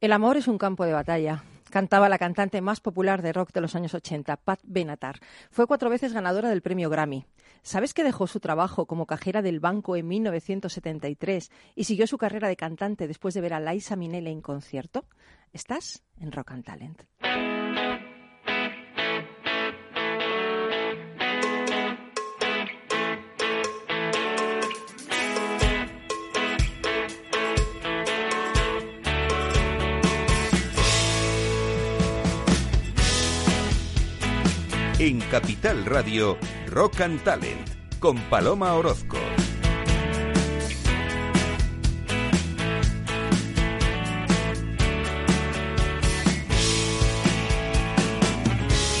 El amor es un campo de batalla. Cantaba la cantante más popular de rock de los años 80, Pat Benatar. Fue cuatro veces ganadora del premio Grammy. ¿Sabes que dejó su trabajo como cajera del banco en 1973 y siguió su carrera de cantante después de ver a Liza Minnelli en concierto? Estás en Rock and Talent. En Capital Radio, Rock and Talent, con Paloma Orozco.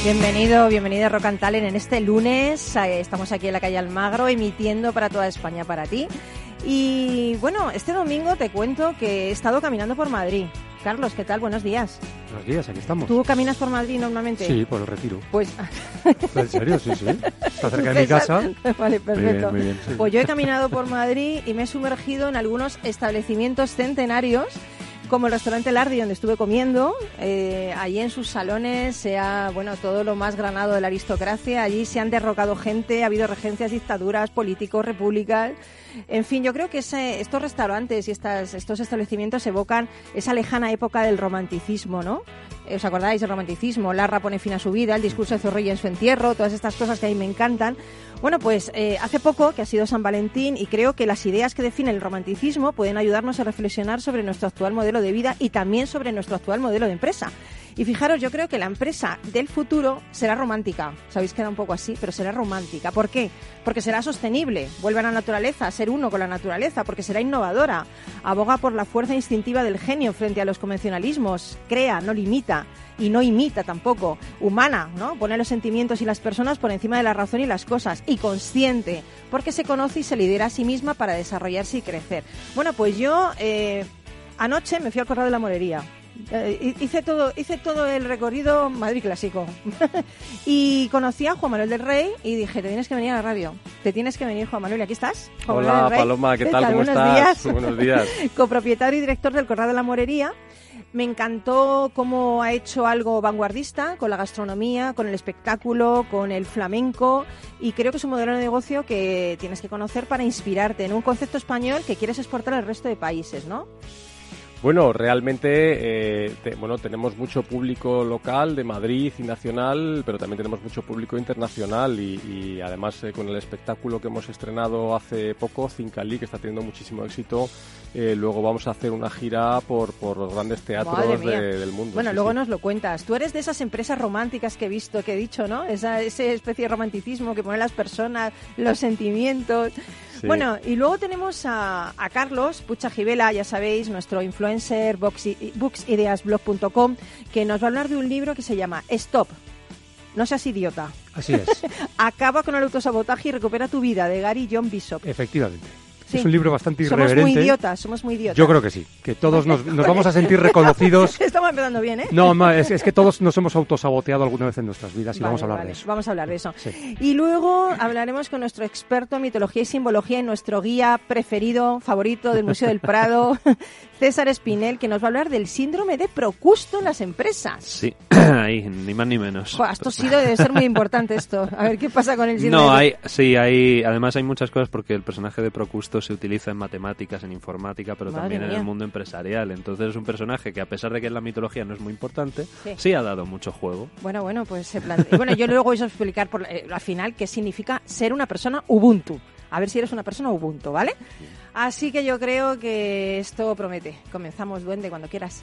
Bienvenido, bienvenida a Rock and Talent en este lunes. Estamos aquí en la calle Almagro emitiendo para toda España para ti. Y bueno, este domingo te cuento que he estado caminando por Madrid. Carlos, ¿qué tal? Buenos días. Buenos días, aquí estamos. ¿Tú caminas por Madrid normalmente? Sí, por el retiro. Pues ¿En serio? Sí, sí. Está cerca de mi casa. Vale, perfecto. muy bien, sí. Pues yo he caminado por Madrid y me he sumergido en algunos establecimientos centenarios, como el restaurante Lardi, donde estuve comiendo. Eh, allí en sus salones se ha, bueno, todo lo más granado de la aristocracia. Allí se han derrocado gente, ha habido regencias, dictaduras, políticos, repúblicas. En fin, yo creo que ese- estos restaurantes y estas, estos establecimientos evocan esa lejana época del romanticismo, ¿no? ¿Os acordáis del romanticismo? Larra pone fin a su vida, el discurso de Zorrilla en su entierro, todas estas cosas que a mí me encantan. Bueno, pues eh, hace poco que ha sido San Valentín y creo que las ideas que definen el romanticismo pueden ayudarnos a reflexionar sobre nuestro actual modelo de vida y también sobre nuestro actual modelo de empresa. Y fijaros, yo creo que la empresa del futuro será romántica. Sabéis que era un poco así, pero será romántica. ¿Por qué? Porque será sostenible, vuelve a la naturaleza, a ser uno con la naturaleza, porque será innovadora, aboga por la fuerza instintiva del genio frente a los convencionalismos, crea, no limita y no imita tampoco, humana, ¿no? Pone los sentimientos y las personas por encima de la razón y las cosas, y consciente, porque se conoce y se lidera a sí misma para desarrollarse y crecer. Bueno, pues yo eh, anoche me fui al Corral de la Morería. Eh, hice todo hice todo el recorrido Madrid clásico y conocí a Juan Manuel del Rey y dije te tienes que venir a la radio te tienes que venir Juan Manuel y aquí estás Juan Manuel Hola del Rey. Paloma, ¿qué tal? ¿Cómo Buenos estás? días. Buenos días. copropietario y director del Corral de la Morería. Me encantó cómo ha hecho algo vanguardista con la gastronomía, con el espectáculo, con el flamenco y creo que es un modelo de negocio que tienes que conocer para inspirarte en un concepto español que quieres exportar al resto de países, ¿no? Bueno, realmente eh, te- bueno, tenemos mucho público local de Madrid y nacional, pero también tenemos mucho público internacional y, y además eh, con el espectáculo que hemos estrenado hace poco, Cincalí, que está teniendo muchísimo éxito, eh, luego vamos a hacer una gira por, por los grandes teatros de- del mundo. Bueno, sí, luego sí. nos lo cuentas. Tú eres de esas empresas románticas que he visto, que he dicho, ¿no? Esa, esa especie de romanticismo que pone las personas, los sentimientos. Sí. Bueno, y luego tenemos a, a Carlos Pucha Gibela, ya sabéis, nuestro influencer, booksideasblog.com, que nos va a hablar de un libro que se llama Stop. No seas idiota. Así es, Acaba con el autosabotaje y recupera tu vida, de Gary John Bishop. efectivamente. Sí. Es un libro bastante Somos muy irreverente. idiotas, somos muy idiotas. Yo creo que sí, que todos nos, nos vamos a sentir reconocidos. Estamos empezando bien, ¿eh? No, es, es que todos nos hemos autosaboteado alguna vez en nuestras vidas y Vale, vamos a hablar vale, de eso. Vamos a hablar de eso. Sí. Y luego hablaremos con nuestro experto en mitología y simbología y nuestro guía preferido, favorito del Museo del Prado, César Espinel, que nos va a hablar del síndrome de Procusto en las empresas. Sí, ahí, ni más ni menos. Esto sí debe ser muy importante esto. A ver qué pasa con el síndrome No, de hay, sí, hay, además hay muchas cosas porque el personaje de Procusto se utiliza en matemáticas, en informática, pero Madre también en mía. el mundo empresarial. Entonces es un personaje que a pesar de que en la mitología no es muy importante, Sí. sí, ha dado mucho juego. Bueno, bueno, pues se plantea. Bueno, yo luego voy a explicar por, eh, al final qué significa ser una persona Ubuntu. A ver si eres una persona Ubuntu, ¿vale? Así que yo creo que esto promete. Comenzamos, duende, cuando quieras.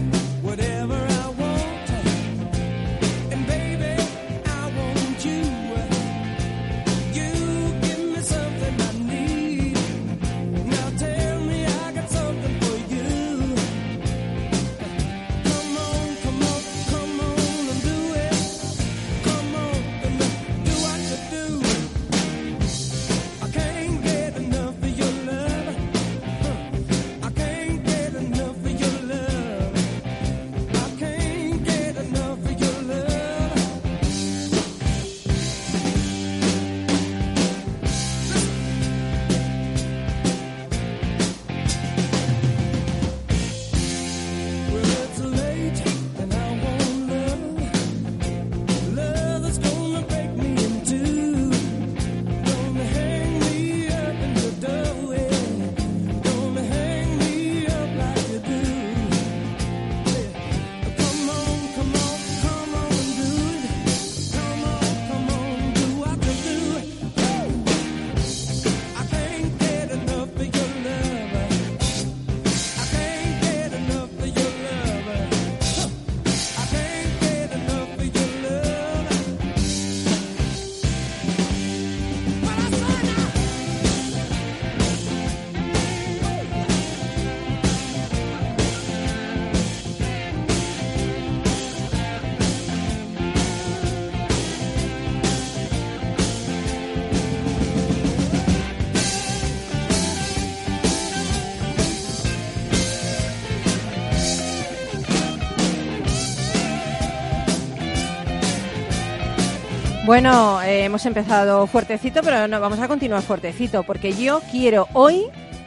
Bueno, eh, hemos empezado fuertecito, pero no vamos a continuar fuertecito, porque yo quiero hoy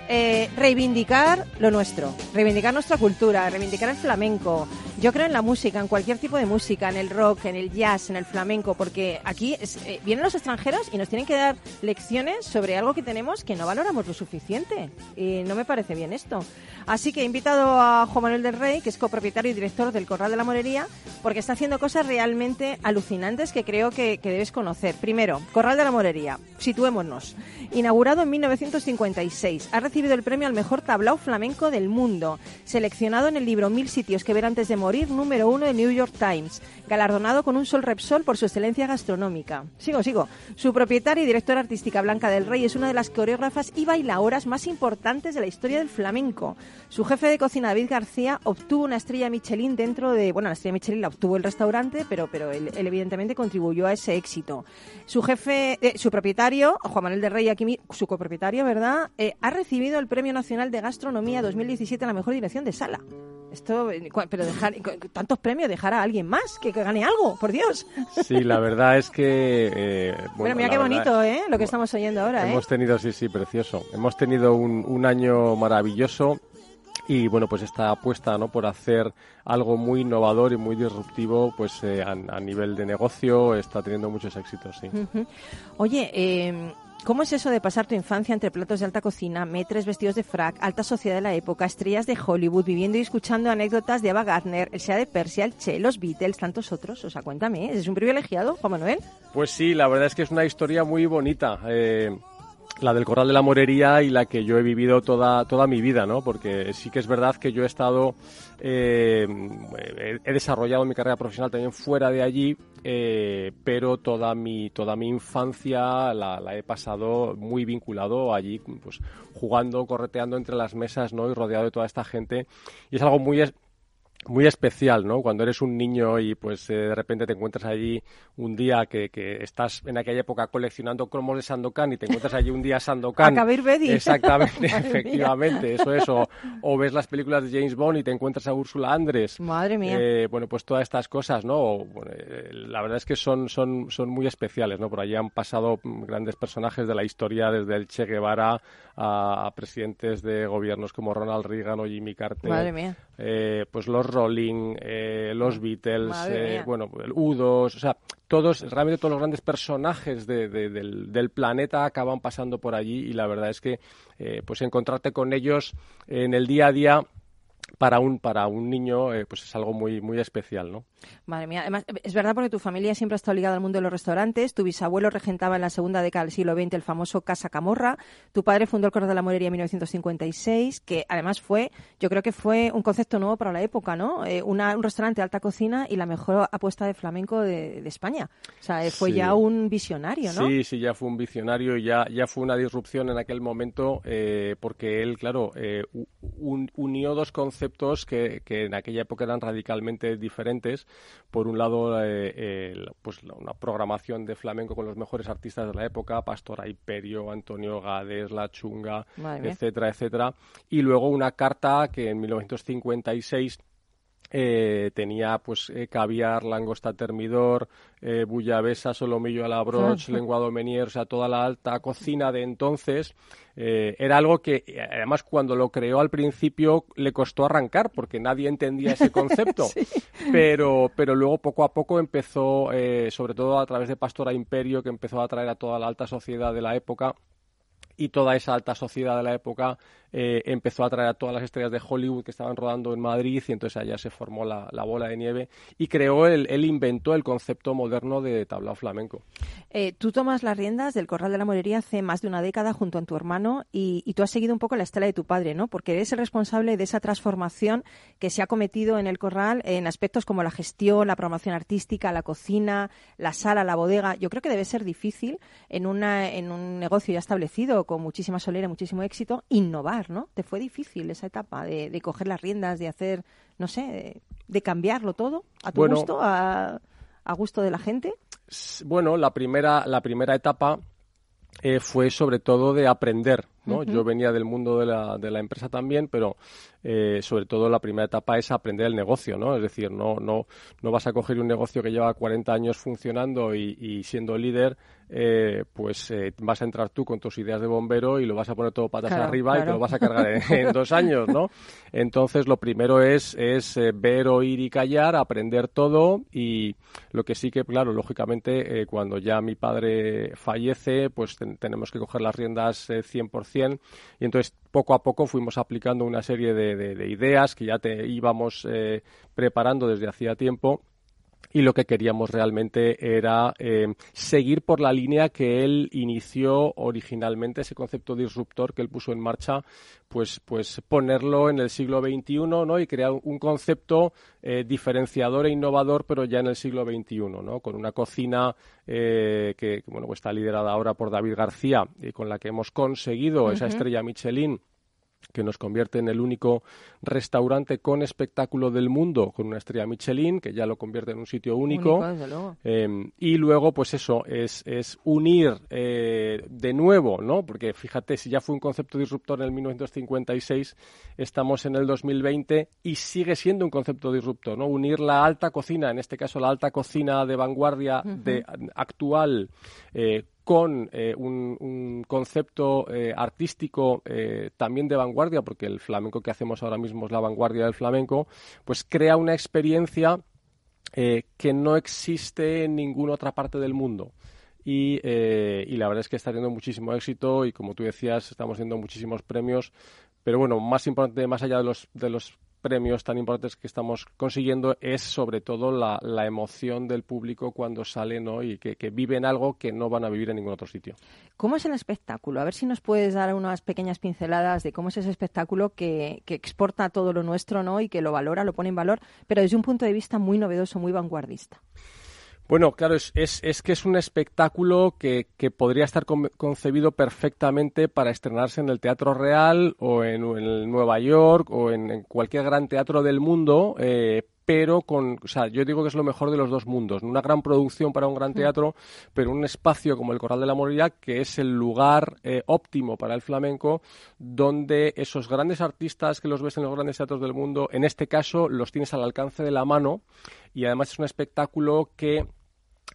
eh, reivindicar lo nuestro, reivindicar nuestra cultura, reivindicar el flamenco. Yo creo en la música, en cualquier tipo de música, en el rock, en el jazz, en el flamenco, porque aquí eh, vienen los extranjeros y nos tienen que dar lecciones sobre algo que tenemos que no valoramos lo suficiente. Y no me parece bien esto. Así que he invitado a Juan Manuel del Rey, que es copropietario y director del Corral de la Morería, porque está haciendo cosas realmente alucinantes que creo que, que debes conocer. Primero, Corral de la Morería, situémonos. Inaugurado en 1956, ha recibido el premio al mejor tablao flamenco del mundo, seleccionado en el libro Mil sitios que ver antes de morir, número uno de New York Times, galardonado con un Sol Repsol por su excelencia gastronómica. Sigo, sigo. Su propietaria y directora artística Blanca del Rey es una de las coreógrafas y bailadoras más importantes de la historia del flamenco. Su jefe de cocina, David García, obtuvo una estrella Michelin dentro de... Bueno, la estrella Michelin la obtuvo el restaurante, pero, pero él, evidentemente contribuyó a ese éxito. Su jefe, eh, su propietario, Juan Manuel del Rey, aquí su copropietario, ¿verdad? Eh, ha recibido el Premio Nacional de Gastronomía 2017 a la mejor dirección de sala. Esto, eh, pero dejar cu- tantos premios, dejar a alguien más que, que gane algo, por Dios. Sí, la verdad es que... eh, Bueno, mira la qué bonito, ¿eh? Lo que estamos oyendo ahora, ¿eh? Hemos tenido, sí, sí, precioso. Hemos tenido un, un año maravilloso y bueno, pues esta apuesta, ¿no? Por hacer algo muy innovador y muy disruptivo, pues eh, a, a nivel de negocio está teniendo muchos éxitos, sí. Oye, eh, ¿cómo es eso de pasar tu infancia entre platos de alta cocina, metres vestidos de frac, alta sociedad de la época, estrellas de Hollywood, viviendo y escuchando anécdotas de Ava Gardner, el Sea de Persia, el Che, los Beatles, tantos otros? O sea, cuéntame, ¿es un privilegiado, Juan Manuel? Pues sí, la verdad es que es una historia muy bonita. eh, la del Corral de la Morería y la que yo he vivido toda, toda mi vida, ¿no? Porque sí que es verdad que yo he estado, eh, he desarrollado mi carrera profesional también fuera de allí, eh, pero toda mi, toda mi infancia la, la he pasado muy vinculado allí, pues jugando, correteando entre las mesas, ¿no? Y rodeado de toda esta gente. Y es algo muy, muy especial, ¿no? Cuando eres un niño y pues eh, de repente te encuentras allí un día que, que estás en aquella época coleccionando cromos de Sandokan y te encuentras allí un día Sandokan. A. Exactamente, Madre mía. efectivamente, eso es. O, o ves las películas de James Bond y te encuentras a Úrsula Andrés. Madre mía. Eh, bueno, pues todas estas cosas, ¿no? O, bueno, eh, la verdad es que son, son, son muy especiales, ¿no? Por allí han pasado mm, grandes personajes de la historia, desde el Che Guevara a, a presidentes de gobiernos como Ronald Reagan o Jimmy Carter. Madre mía. Eh, pues los Rolling, eh, los Beatles, Madre eh, bueno, el U2, o sea, todos, realmente todos los grandes personajes de- de- del, del planeta acaban pasando por allí y la verdad es que eh, pues encontrarte con ellos en el día a día para un para un niño eh, pues es algo muy muy especial, ¿no? Madre mía, además, es verdad porque tu familia siempre ha estado ligada al mundo de los restaurantes, tu bisabuelo regentaba en la segunda década del siglo XX el famoso Casa Camorra, tu padre fundó el Corral de la Morería en 1956, que además fue, yo creo que fue un concepto nuevo para la época, ¿no? Eh, una- un restaurante de alta cocina y la mejor apuesta de flamenco de, de España. O sea, eh, fue Sí. ya un visionario, ¿no? Sí, sí, ya fue un visionario y ya, ya fue una disrupción en aquel momento eh, porque él, claro, eh, un- unió dos conceptos que, que en aquella época eran radicalmente diferentes. Por un lado, eh, pues una programación de flamenco con los mejores artistas de la época, Pastora Imperio, Antonio Gades, La Chunga, Madre mía. etcétera, etcétera. Y luego una carta que en 1956 eh, tenía pues eh, caviar, langosta termidor, eh, bullabesa, solomillo a la broche, lenguado menier, o sea, toda la alta cocina de entonces. eh, era algo que, eh, además, cuando lo creó al principio le costó arrancar porque nadie entendía ese concepto. pero, pero luego poco a poco empezó, eh, sobre todo a través de Pastora Imperio, que empezó a atraer a toda la alta sociedad de la época y toda esa alta sociedad de la época eh, empezó a traer a todas las estrellas de Hollywood que estaban rodando en Madrid y entonces allá se formó la, la bola de nieve y creó, el, él inventó el concepto moderno de tablao flamenco. Eh, tú tomas las riendas del Corral de la Morería hace más de una década junto a tu hermano y, y tú has seguido un poco la estela de tu padre, ¿no? Porque eres el responsable de esa transformación que se ha cometido en el Corral en aspectos como la gestión, la programación artística, la cocina, la sala, la bodega. Yo creo que debe ser difícil en, una, en un negocio ya establecido con muchísima solera, muchísimo éxito, innovar, ¿no? ¿Te fue difícil esa etapa de, de coger las riendas, de hacer, no sé, de, de cambiarlo todo a tu Bueno. gusto, a, a gusto de la gente? Bueno, la primera, la primera etapa eh, fue sobre todo de aprender, ¿no? Yo venía del mundo de la, de la empresa también, pero eh, sobre todo la primera etapa es aprender el negocio, ¿no? Es decir, no, no, no vas a coger un negocio que lleva 40 años funcionando y, y siendo líder eh, pues eh, vas a entrar tú con tus ideas de bombero y lo vas a poner todo patas arriba y te lo vas a cargar en, dos años, ¿no? Entonces, lo primero es, es eh, ver, oír y callar, aprender todo y lo que sí que, claro, lógicamente, cuando ya mi padre fallece, pues tenemos que coger las riendas 100% y entonces poco a poco fuimos aplicando una serie de, de ideas que ya te íbamos preparando desde hacía tiempo y lo que queríamos realmente era eh, seguir por la línea que él inició originalmente, ese concepto disruptor que él puso en marcha, pues, pues ponerlo en el siglo XXI ¿no? y crear un concepto eh, diferenciador e innovador, pero ya en el siglo XXI, ¿no? con una cocina eh, que bueno, está liderada ahora por David García y con la que hemos conseguido esa estrella Michelin que nos convierte en el único restaurante con espectáculo del mundo, con una estrella Michelin, que ya lo convierte en un sitio único. Em, y luego, pues eso, es, es unir eh, de nuevo, ¿no? Porque fíjate, si ya fue un concepto disruptor en el 1956, estamos en el 2020 y sigue siendo un concepto disruptor, ¿no? Unir la alta cocina, en este caso la alta cocina de vanguardia de, actual, eh, con eh, un, concepto eh, artístico eh, también de vanguardia, porque el flamenco que hacemos ahora mismo es la vanguardia del flamenco, pues crea una experiencia que no existe en ninguna otra parte del mundo. Y, la verdad es que está teniendo muchísimo éxito y como tú decías, estamos teniendo muchísimos premios. Pero bueno, más importante, más allá de los, de los premios tan importantes que estamos consiguiendo es sobre todo la, emoción del público cuando sale ¿no? y que, viven algo que no van a vivir en ningún otro sitio. ¿Cómo es el espectáculo? A ver si nos puedes dar unas pequeñas pinceladas de cómo es ese espectáculo que, que exporta todo lo nuestro ¿no? y que lo valora, lo pone en valor, pero desde un punto de vista muy novedoso, muy vanguardista. Bueno, claro, es, es, que es un espectáculo que, que podría estar concebido perfectamente para estrenarse en el Teatro Real o en, Nueva York o en, cualquier gran teatro del mundo, eh, pero con, o sea, yo digo que es lo mejor de los dos mundos, una gran producción para un gran mm. teatro, pero un espacio como el Corral de la Morilidad que es el lugar eh, óptimo para el flamenco, donde esos grandes artistas que los ves en los grandes teatros del mundo, en este caso los tienes al alcance de la mano y además es un espectáculo que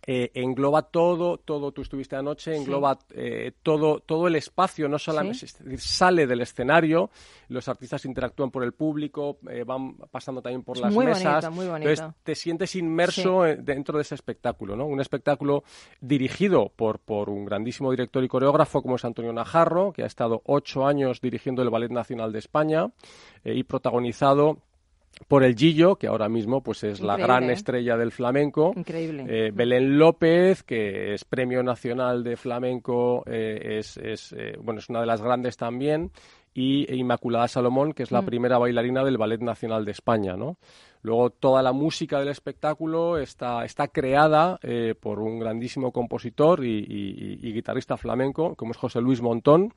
eh, engloba todo, todo, tú estuviste anoche, engloba eh, todo, todo el espacio, no solamente sale del escenario, los artistas interactúan por el público, eh, van pasando también por las mesas, muy entonces te sientes inmerso dentro de ese espectáculo, ¿no? Un espectáculo dirigido por, por un grandísimo director y coreógrafo como es Antonio Najarro, que ha estado ocho años dirigiendo el Ballet Nacional de España y protagonizado por el Gillo, que ahora mismo pues es la gran estrella del flamenco. Increíble. Eh, Belén López, que es Premio Nacional de Flamenco, eh, es, es eh, bueno, es una de las grandes también. Y Inmaculada Salomón, que es la mm. primera bailarina del Ballet Nacional de España, ¿no? Luego toda la música del espectáculo está, está creada por un grandísimo compositor y guitarrista flamenco, como es José Luis Montón,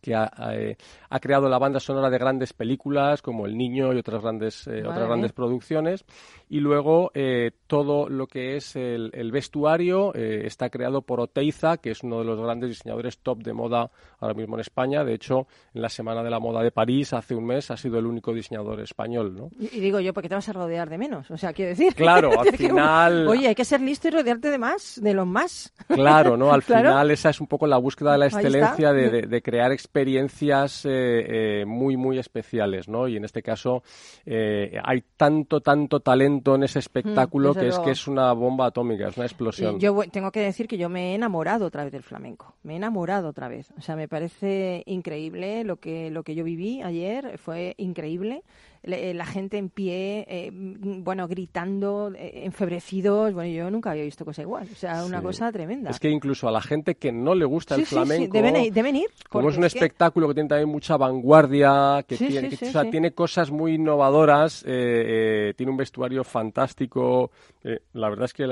que eh, ha, creado la banda sonora de grandes películas como El Niño y otras grandes, eh, otras grandes producciones. Y luego eh, todo lo que es el, vestuario está creado por Oteiza, que es uno de los grandes diseñadores top de moda ahora mismo en España. De hecho, en la Semana de la Moda de París, hace un mes, ha sido el único diseñador español. ¿no? Y, digo yo, ¿por qué te vas a rodear de menos? O sea, quiero decir... Claro, al final... Oye, hay que ser listo y rodearte de más, de los más. Claro, ¿no? Al final esa es un poco la búsqueda de la excelencia, de, de, de crear experiencias eh, eh, muy, muy especiales, ¿no? Y en este caso eh, hay tanto, tanto talento en ese mm, espectáculo que es que es una bomba atómica, es una explosión. Yo tengo que decir que yo me he enamorado otra vez del flamenco, me he enamorado otra vez. O sea, me parece increíble lo que, lo que yo viví ayer, fue increíble. Eh, la gente en pie, eh, mm, bueno, gritando, eh, enfebrecidos. Bueno, yo nunca había visto cosa igual. O sea, una cosa tremenda. Es que incluso a la gente que no le gusta el flamenco. Deben, ir. Como es un espectáculo que... tiene también mucha vanguardia, que, tiene, tiene cosas muy innovadoras, tiene un vestuario fantástico. la verdad es que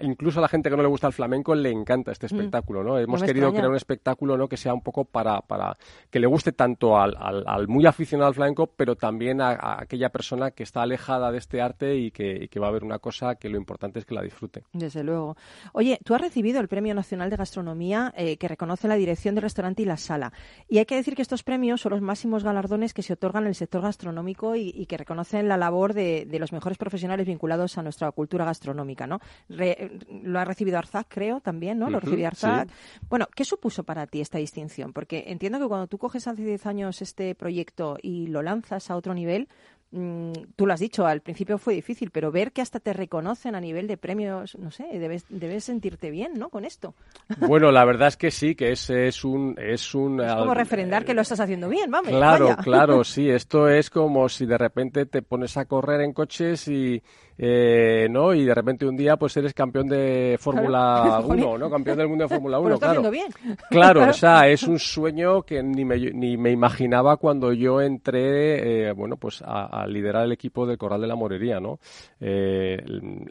incluso a la gente que no le gusta el flamenco le encanta este mm. espectáculo, ¿no? Hemos querido crear un espectáculo, ¿no? Que sea un poco para, para que le guste tanto al, al, muy aficionado al flamenco, pero también a a aquella persona que está alejada de este arte y que, y que va a ver una cosa que lo importante es que la disfrute. Desde luego. Oye, tú has recibido el Premio Nacional de Gastronomía eh, que reconoce la dirección del restaurante y la sala. Y hay que decir que estos premios son los máximos galardones que se otorgan en el sector gastronómico y, que reconocen la labor de, los mejores profesionales vinculados a nuestra cultura gastronómica, ¿no? lo ha recibido Arzac, creo, también, ¿no? Lo recibió Arzac. Bueno, ¿qué supuso para ti esta distinción? Porque entiendo que cuando tú coges hace 10 años este proyecto y lo lanzas a otro nivel, Mm, tú lo has dicho, al principio fue difícil, pero ver que hasta te reconocen a nivel de premios, no sé, debes, debes sentirte bien, ¿no? Con esto. Bueno, la verdad es que sí, que es, es un... Es, un, es como referendar que lo estás haciendo bien, vamos. Claro, claro, sí. Esto es como si de repente te pones a correr en coches y eh, ¿no? Y de repente un día pues eres campeón de Fórmula 1, ¿no? Campeón del mundo de Fórmula 1, claro. Bien. Claro, o sea, es un sueño que ni me, ni me imaginaba cuando yo entré, eh, bueno, pues a, liderar el equipo del Corral de la Morería, ¿no? Eh,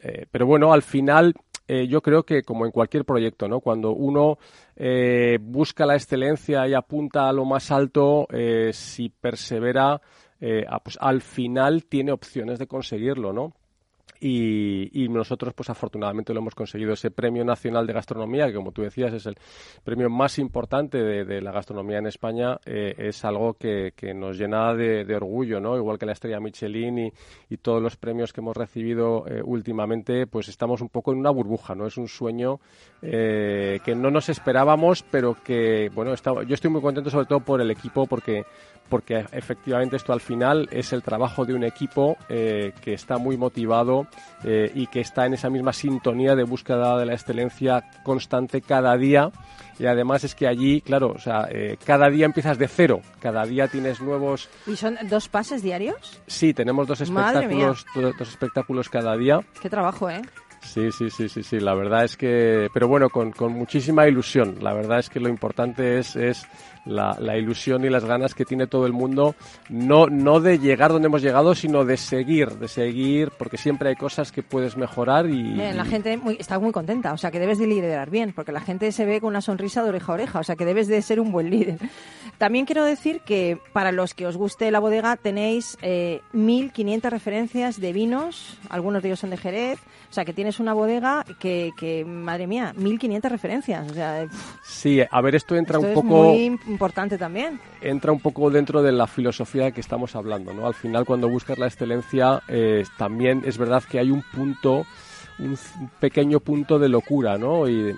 eh, pero bueno, al final yo creo que como en cualquier proyecto, ¿no? Cuando uno busca la excelencia y apunta a lo más alto, si persevera, pues al final tiene opciones de conseguirlo, ¿no? Y, nosotros, pues afortunadamente lo hemos conseguido. Ese Premio Nacional de Gastronomía, que como tú decías es el premio más importante de, la gastronomía en España, eh, es algo que, nos llena de, orgullo, ¿no? Igual que la estrella Michelin y, todos los premios que hemos recibido eh, últimamente, pues estamos un poco en una burbuja, ¿no? Es un sueño eh, que no nos esperábamos, pero que, bueno, yo estoy muy contento sobre todo por el equipo, porque porque efectivamente esto al final es el trabajo de un equipo eh, que está muy motivado eh, y que está en esa misma sintonía de búsqueda de la excelencia constante cada día. Y además es que allí, claro, o sea, eh, cada día empiezas de cero, cada día tienes nuevos... ¿Y son dos pases diarios? Sí, tenemos dos espectáculos, dos espectáculos cada día. Qué trabajo, ¿eh? Sí, sí, sí, sí, sí, la verdad es que, pero bueno, con, con muchísima ilusión. La verdad es que lo importante es, es la, la, ilusión y las ganas que tiene todo el mundo, no, no de llegar donde hemos llegado, sino de seguir, de seguir, porque siempre hay cosas que puedes mejorar y... la gente está muy contenta, o sea que debes de liderar bien, porque la gente se ve con una sonrisa de oreja a oreja, o sea que debes de ser un buen líder. También quiero decir que para los que os guste la bodega tenéis eh, 1.500 referencias de vinos, algunos de ellos son de Jerez, o sea que tienes una bodega que, que madre mía, 1.500 referencias. O sea, sí, a ver, esto entra un poco importante también. Entra un poco dentro de la filosofía que estamos hablando, ¿no? Al final, cuando buscas la excelencia, eh, también es verdad que hay un punto, un pequeño punto de locura, ¿no? Y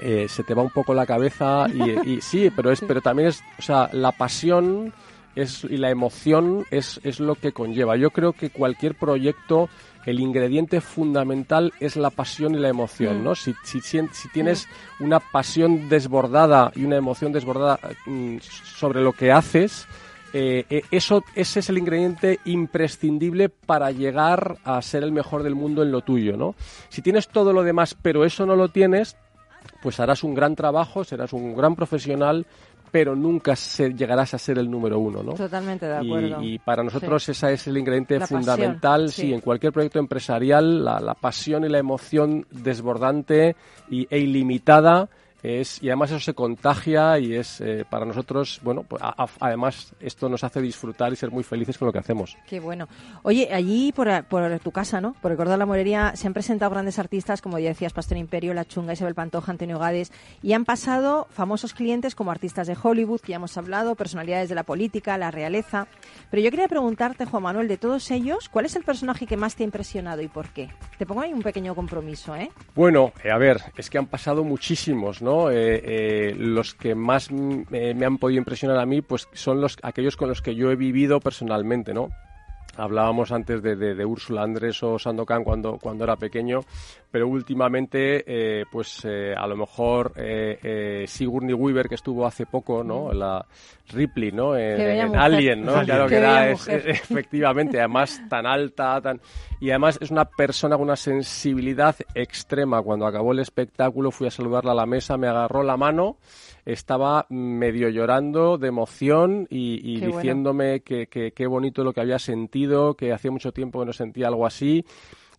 eh, se te va un poco la cabeza y, sí, pero es, pero también es, o sea, la pasión es, y la emoción es, es lo que conlleva. Yo creo que cualquier proyecto el ingrediente fundamental es la pasión y la emoción, mm. ¿no? Si, si, si, tienes una pasión desbordada y una emoción desbordada mm, sobre lo que haces, eh, eh, eso, ese es el ingrediente imprescindible para llegar a ser el mejor del mundo en lo tuyo, ¿no? Si tienes todo lo demás, pero eso no lo tienes, pues harás un gran trabajo, serás un gran profesional, pero nunca se, llegarás a ser el número uno, ¿no? Totalmente de acuerdo. Y, para nosotros ese es el ingrediente fundamental, sí. en cualquier proyecto empresarial, la, la, pasión y la emoción desbordante y, e ilimitada y además eso se contagia y es eh, para nosotros, bueno, pues, además esto nos hace disfrutar y ser muy felices con lo que hacemos. Qué bueno. Oye, allí por, tu casa, ¿no? Por el Cordón de la Morería se han presentado grandes artistas, como ya decías, Pastor Imperio, La Chunga, Isabel Pantoja, Antonio Gades, y han pasado famosos clientes como artistas de Hollywood, que ya hemos hablado, personalidades de la política, la realeza. Pero yo quería preguntarte, Juan Manuel, de todos ellos, ¿cuál es el personaje que más te ha impresionado y por qué? Te pongo ahí un pequeño compromiso, ¿eh? Bueno, eh, a ver, es que han pasado muchísimos, ¿no? Eh, eh, los que más me han podido impresionar a mí, pues son los aquellos con los que yo he vivido personalmente, ¿no? Hablábamos antes de, de, Úrsula Andrés o Sandokan cuando, cuando era pequeño, pero últimamente, eh, pues eh, a lo mejor eh, Sigourney Weaver, que estuvo hace poco, ¿no? Mm. La Ripley, ¿no? En, Alien, ¿no? Claro que era, efectivamente, además tan alta, tan... Y además es una persona con una sensibilidad extrema. Cuando acabó el espectáculo fui a saludarla a la mesa, me agarró la mano estaba medio llorando de emoción y, diciéndome que qué bonito lo que había sentido, que hacía mucho tiempo que no sentía algo así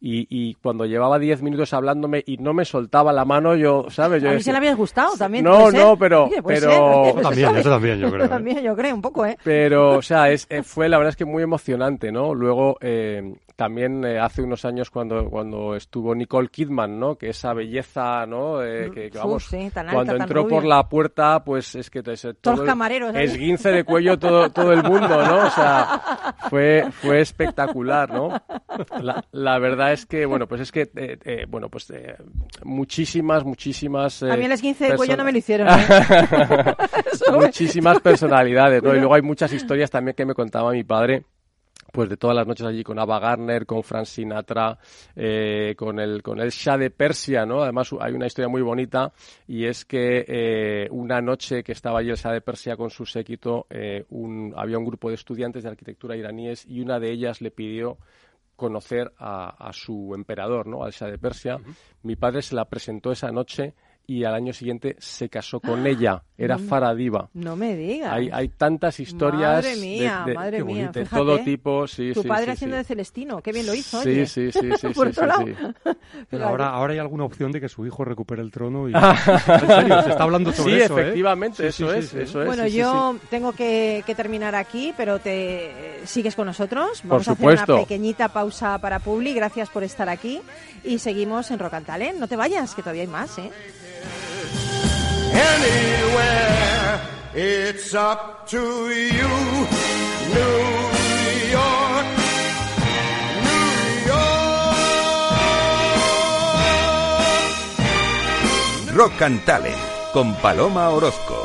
y, y cuando llevaba 10 minutos hablándome y no me soltaba la mano, yo, ¿sabes? Yo a mí decía- se le habías gustado también. No, puede ser. no, pero- Oye, puede pero- ser, también, eso también, yo creo, Eso ¿eh? también, yo creo, un poco, ¿eh? Pero, o sea, es, eh, fue la verdad es que muy emocionante, ¿no? Luego, eh, también eh, hace unos años cuando, cuando estuvo Nicole Kidman, ¿no? Que esa belleza, ¿no? Eh, que, que, Uf, vamos, sí, tan alta, cuando entró por la puerta, pues es que Todos todo el- camareros, ¿eh? esguince de cuello todo, todo el mundo, ¿no? O sea, fue, fue espectacular, ¿no? La, la verdad es que, bueno, pues es que, eh, eh, bueno, pues eh, muchísimas, muchísimas... A mí el esguince de cuello no me lo hicieron. muchísimas personalidades, ¿no? Y luego hay muchas historias también que me contaba mi padre pues de todas las noches allí con Ava Gardner, con Frank Sinatra, eh, con el con el Shah de Persia, ¿no? Además hay una historia muy bonita y es que eh, una noche que estaba allí el Shah de Persia con su séquito, eh, un, había un grupo de estudiantes de arquitectura iraníes y una de ellas le pidió conocer a, a su emperador, ¿no? Al Shah de Persia. Mi padre se la presentó esa noche y al año siguiente se casó con ella. Era Farah Diva. No me digas. Hay, hay tantas historias Madre mía, de, de- madre mía, de todo tipo. Sí, tu sí, padre sí, haciendo sí. de Celestino, qué bien lo hizo, Sí, oye. sí, sí, sí, Por sí, otro sí, lado. sí. Pero ahora, ahora hay alguna opción de que su hijo recupere el trono y... en serio, se está hablando sobre Sí, eso, ¿eh? efectivamente, Sí, eso sí, es, sí, sí. eso es. Bueno, yo sí. tengo que, que terminar aquí, pero te eh, sigues con nosotros. Por Vamos a hacer supuesto. una pequeñita pausa para Publi. Gracias por estar aquí. Y seguimos en Rock and Talent. No te vayas, que todavía hay más, ¿eh? Anywhere. It's up to you, New York, New York. Rock and Talent con Paloma Orozco.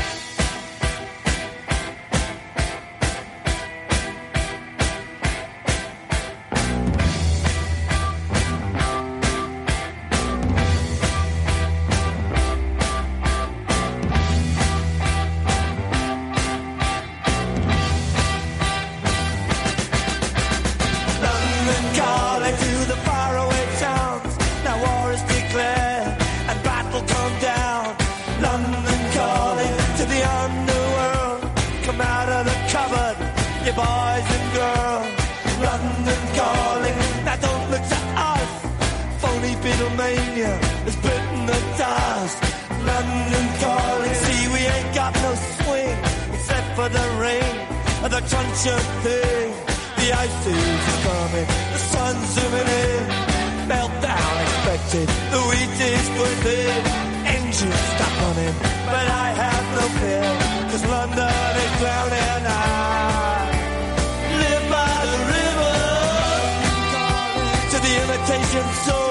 Beatlemania is bitten the dust. London calling, see we ain't got no swing except for the rain and the crunch of thing. The ice is coming, the sun's zooming in. Meltdown expected, the wheat is going thin. Engines stop running, but I have no fear. Cause London is drowning and I live by the river. To the imitation zone.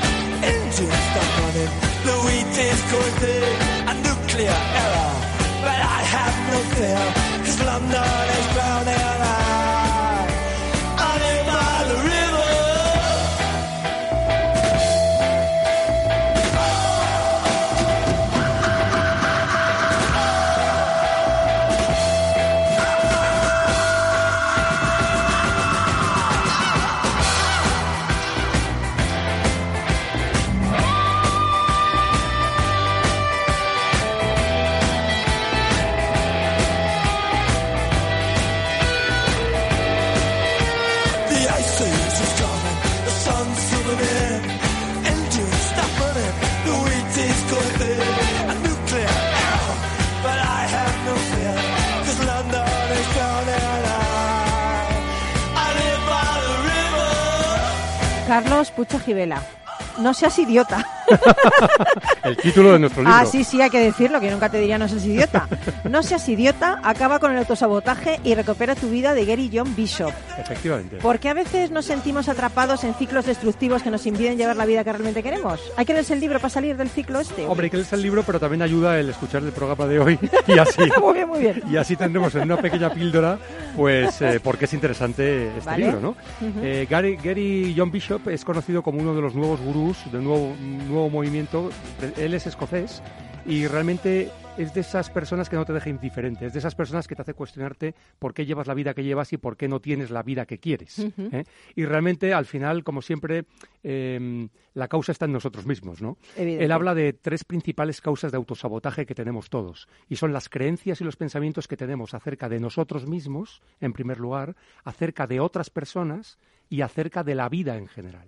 engines stop running, the wheat is going thin, a nuclear error. But I have no fear, cause London is drowning. Carlos Pucho Gibela. No seas idiota. El título de nuestro libro. Ah, sí, sí, hay que decirlo, que nunca te diría no seas idiota. No seas idiota, acaba con el autosabotaje y recupera tu vida de Gary John Bishop. Efectivamente. Porque a veces nos sentimos atrapados en ciclos destructivos que nos impiden llevar la vida que realmente queremos. Hay que leerse el libro para salir del ciclo este. Hombre, hay que leerse el libro, pero también ayuda el escuchar el programa de hoy y así. muy bien, muy bien. Y así tendremos en una pequeña píldora, pues, eh, por qué es interesante este Vale. libro, ¿no? Ujú. Eh, Gary, Gary John Bishop es conocido como uno de los nuevos gurús del nuevo, nuevo movimiento. Él es escocés y realmente es de esas personas que no te deja indiferente, es de esas personas que te hace cuestionarte por qué llevas la vida que llevas y por qué no tienes la vida que quieres. ¿eh? Y realmente, al final, como siempre, eh, la causa está en nosotros mismos, ¿no? Él habla de tres principales causas de autosabotaje que tenemos todos, y son las creencias y los pensamientos que tenemos acerca de nosotros mismos, en primer lugar, acerca de otras personas y acerca de la vida en general.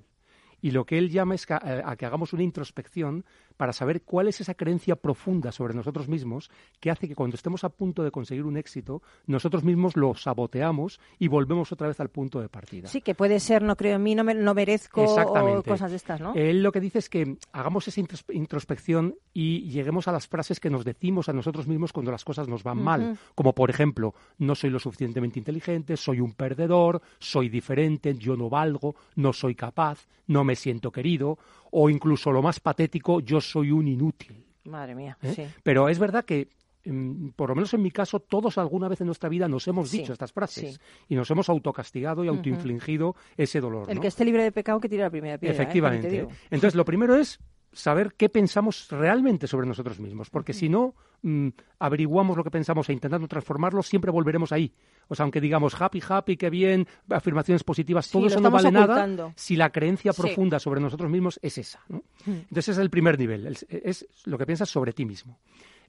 Y lo que él llama es que, eh, a que hagamos una introspección para saber cuál es esa creencia profunda sobre nosotros mismos que hace que cuando estemos a punto de conseguir un éxito, nosotros mismos lo saboteamos y volvemos otra vez al punto de partida. Sí, que puede ser no creo en mí, no, me- no merezco Exactamente. o cosas de estas, ¿no? Él lo que dice es que hagamos esa intros- introspección y lleguemos a las frases que nos decimos a nosotros mismos cuando las cosas nos van mal. Como por ejemplo, no soy lo suficientemente inteligente, soy un perdedor, soy diferente, yo no valgo, no soy capaz, no me siento querido, o incluso lo más patético, yo soy un inútil. Madre mía, ¿eh? sí. Pero es verdad que, mm, por lo menos en mi caso, todos alguna vez en nuestra vida nos hemos Sí, dicho estas frases sí. y nos hemos autocastigado y autoinfligido ese dolor. El ¿no? que esté libre de pecado que tire la primera piedra. ¿eh? Efectivamente. Entonces, lo primero es saber qué pensamos realmente sobre nosotros mismos, porque si no mm, averiguamos lo que pensamos e intentando transformarlo, siempre volveremos ahí. O sea, aunque digamos happy, happy, qué bien, afirmaciones positivas, todo eso no vale ocultando. nada si la creencia Sí. profunda sobre nosotros mismos es esa. ¿no? Entonces, ese es el primer nivel, el- es lo que piensas sobre ti mismo.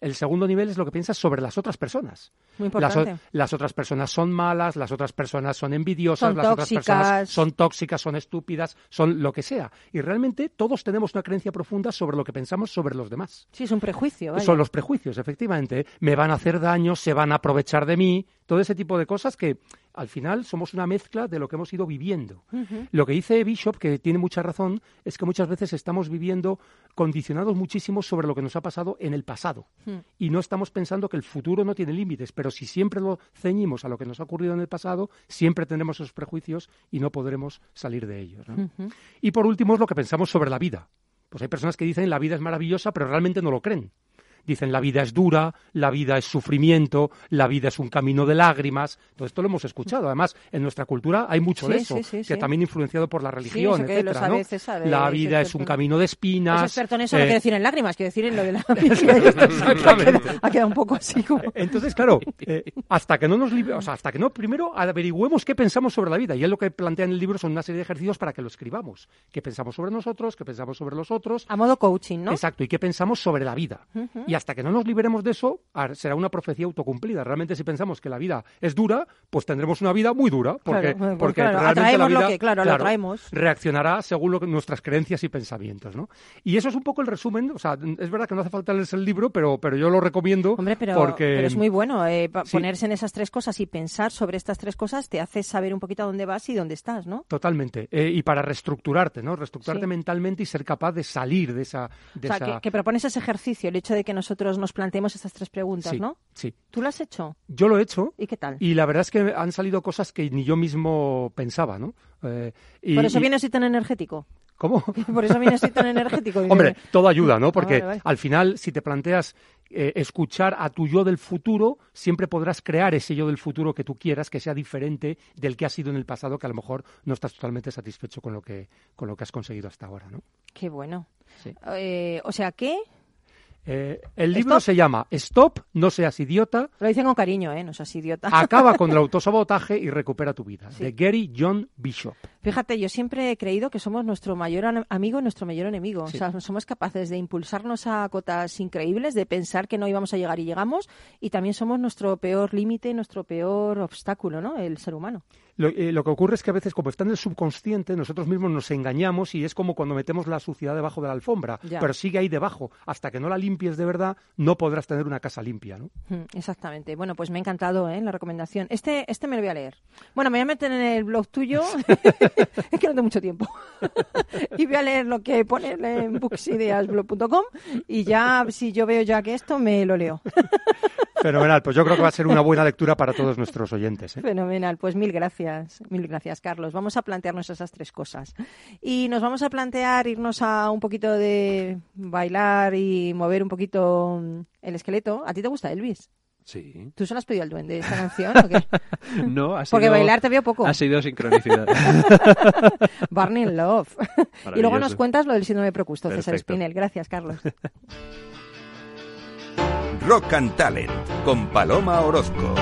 El segundo nivel es lo que piensas sobre las otras personas. Muy importante. las otras personas son malas, las otras personas son envidiosas, Son las otras personas tóxicas. son tóxicas, son estúpidas, son lo que sea. Y realmente todos tenemos una creencia profunda sobre lo que pensamos sobre los demás. Sí, es un prejuicio. vaya. Son los prejuicios, efectivamente. Me van a hacer daño, se van a aprovechar de mí, todo ese tipo de cosas que al final somos una mezcla de lo que hemos ido viviendo. Lo que dice Bishop, que tiene mucha razón, es que muchas veces estamos viviendo condicionados muchísimo sobre lo que nos ha pasado en el pasado. Hmm. Y no estamos pensando que el futuro no tiene límites, pero si siempre lo ceñimos a lo que nos ha ocurrido en el pasado, siempre tendremos esos prejuicios y no podremos salir de ellos. Y por último es lo que pensamos sobre la vida. Pues hay personas que dicen la vida es maravillosa, pero realmente no lo creen. Dicen la vida es dura, la vida es sufrimiento, la vida es un camino de lágrimas. Todo esto lo hemos escuchado. Además, en nuestra cultura hay mucho de eso, sí, sí, que también influenciado por la religión, etcétera, sabe ¿no? Eh, la es vida es un camino de espinas. Es experto en eso, no eh, quiere decir en lágrimas, quiere decir en lo de la Exactamente. ha quedado un poco así como... Entonces, claro, eh, hasta que no nos o sea, hasta que no primero averigüemos qué pensamos sobre la vida. Y él lo que plantea en el libro son una serie de ejercicios para que lo escribamos. ¿Qué pensamos sobre nosotros? ¿Qué pensamos sobre los otros? A modo coaching, ¿no? Exacto, y qué pensamos sobre la vida. Y hasta que no nos liberemos de eso, será una profecía autocumplida. Realmente, si pensamos que la vida es dura, pues tendremos una vida muy dura. Porque, Claro, pues porque claro, realmente la lo vida que- claro, lo atraemos. reaccionará según lo que- nuestras creencias y pensamientos. ¿no? Y eso es un poco el resumen. O sea, es verdad que no hace falta leerse el libro, pero, pero yo lo recomiendo. Hombre, pero, porque, pero es muy bueno eh, Sí. ponerse en esas tres cosas y pensar sobre estas tres cosas te hace saber un poquito a dónde vas y dónde estás, ¿no? Totalmente. Eh, y para reestructurarte, ¿no? Reestructurarte Sí. mentalmente y ser capaz de salir de esa... De o sea, esa... que, que propones ese ejercicio, el hecho de que nosotros nos planteemos estas tres preguntas, Sí, ¿no? sí. ¿Tú lo has hecho? Yo lo he hecho. ¿Y qué tal? Y la verdad es que han salido cosas que ni yo mismo pensaba, ¿no? Eh, y- Por eso y- vienes así tan energético. ¿Cómo? Por eso vienes así tan energético. Hombre, todo ayuda, ¿no? Ah, Porque vale, vale. al final, si te planteas eh, escuchar a tu yo del futuro, siempre podrás crear ese yo del futuro que tú quieras, que sea diferente del que has sido en el pasado, que a lo mejor no estás totalmente satisfecho con lo que, con lo que has conseguido hasta ahora, ¿no? Qué bueno. Sí. Eh, o sea, ¿qué? Eh, el libro Stop. se llama Stop, no seas idiota, Lo dicen con cariño, ¿eh? No seas idiota. acaba con el autosabotaje y recupera tu vida, de Gary John Bishop. Fíjate, yo siempre he creído que somos nuestro mayor amigo y nuestro mayor enemigo. Sí. O sea, somos capaces de impulsarnos a cotas increíbles, de pensar que no íbamos a llegar y llegamos, y también somos nuestro peor límite, nuestro peor obstáculo, ¿no? El ser humano. Lo, eh, lo que ocurre es que a veces, como está en el subconsciente, nosotros mismos nos engañamos y es como cuando metemos la suciedad debajo de la alfombra, Ya. pero sigue ahí debajo. Hasta que no la limpies de verdad, no podrás tener una casa limpia, ¿no? Mm, Exactamente. Bueno, pues me ha encantado ¿eh? la recomendación. Este, este me lo voy a leer. Bueno, me voy a meter en el blog tuyo. es que no tengo mucho tiempo. y voy a leer lo que pone en booksideasblog.com y ya, si yo veo ya que esto, me lo leo. Fenomenal, pues yo creo que va a ser una buena lectura para todos nuestros oyentes. ¿eh? Fenomenal, pues mil gracias, mil gracias Carlos. Vamos a plantearnos esas tres cosas. Y nos vamos a plantear irnos a un poquito de bailar y mover un poquito mm, el esqueleto. ¿A ti te gusta Elvis? Sí. ¿Tú se lo has pedido al duende esta canción o qué? No, ha sido, Porque bailar te veo poco. Ha sido sincronicidad. Burning Love. y luego nos cuentas lo del síndrome de Procusto, César. Spinel. Gracias, Carlos. Rock and Talent con Paloma Orozco.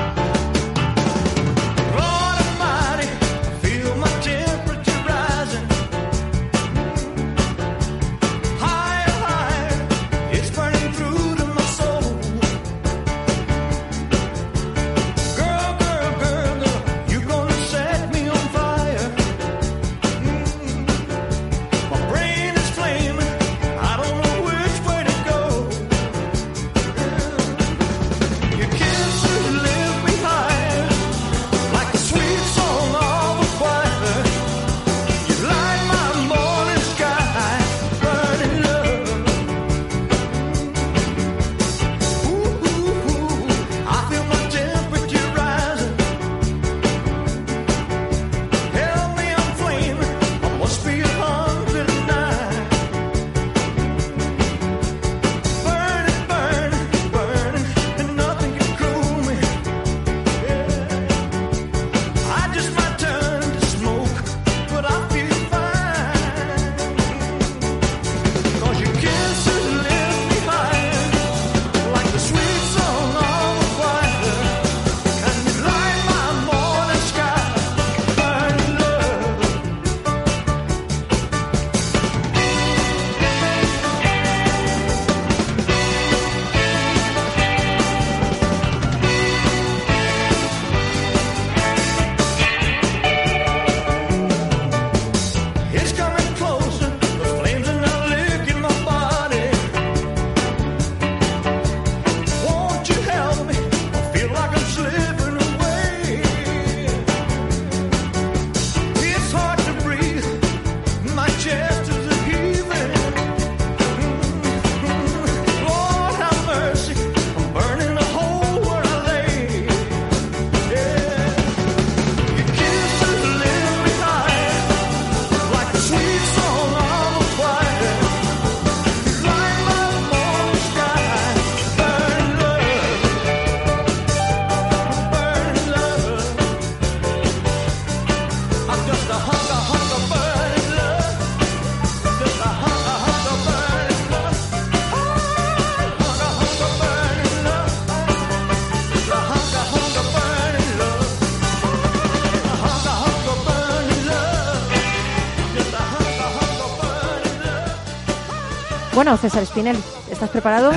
Bueno, César Spinelli, ¿estás preparado?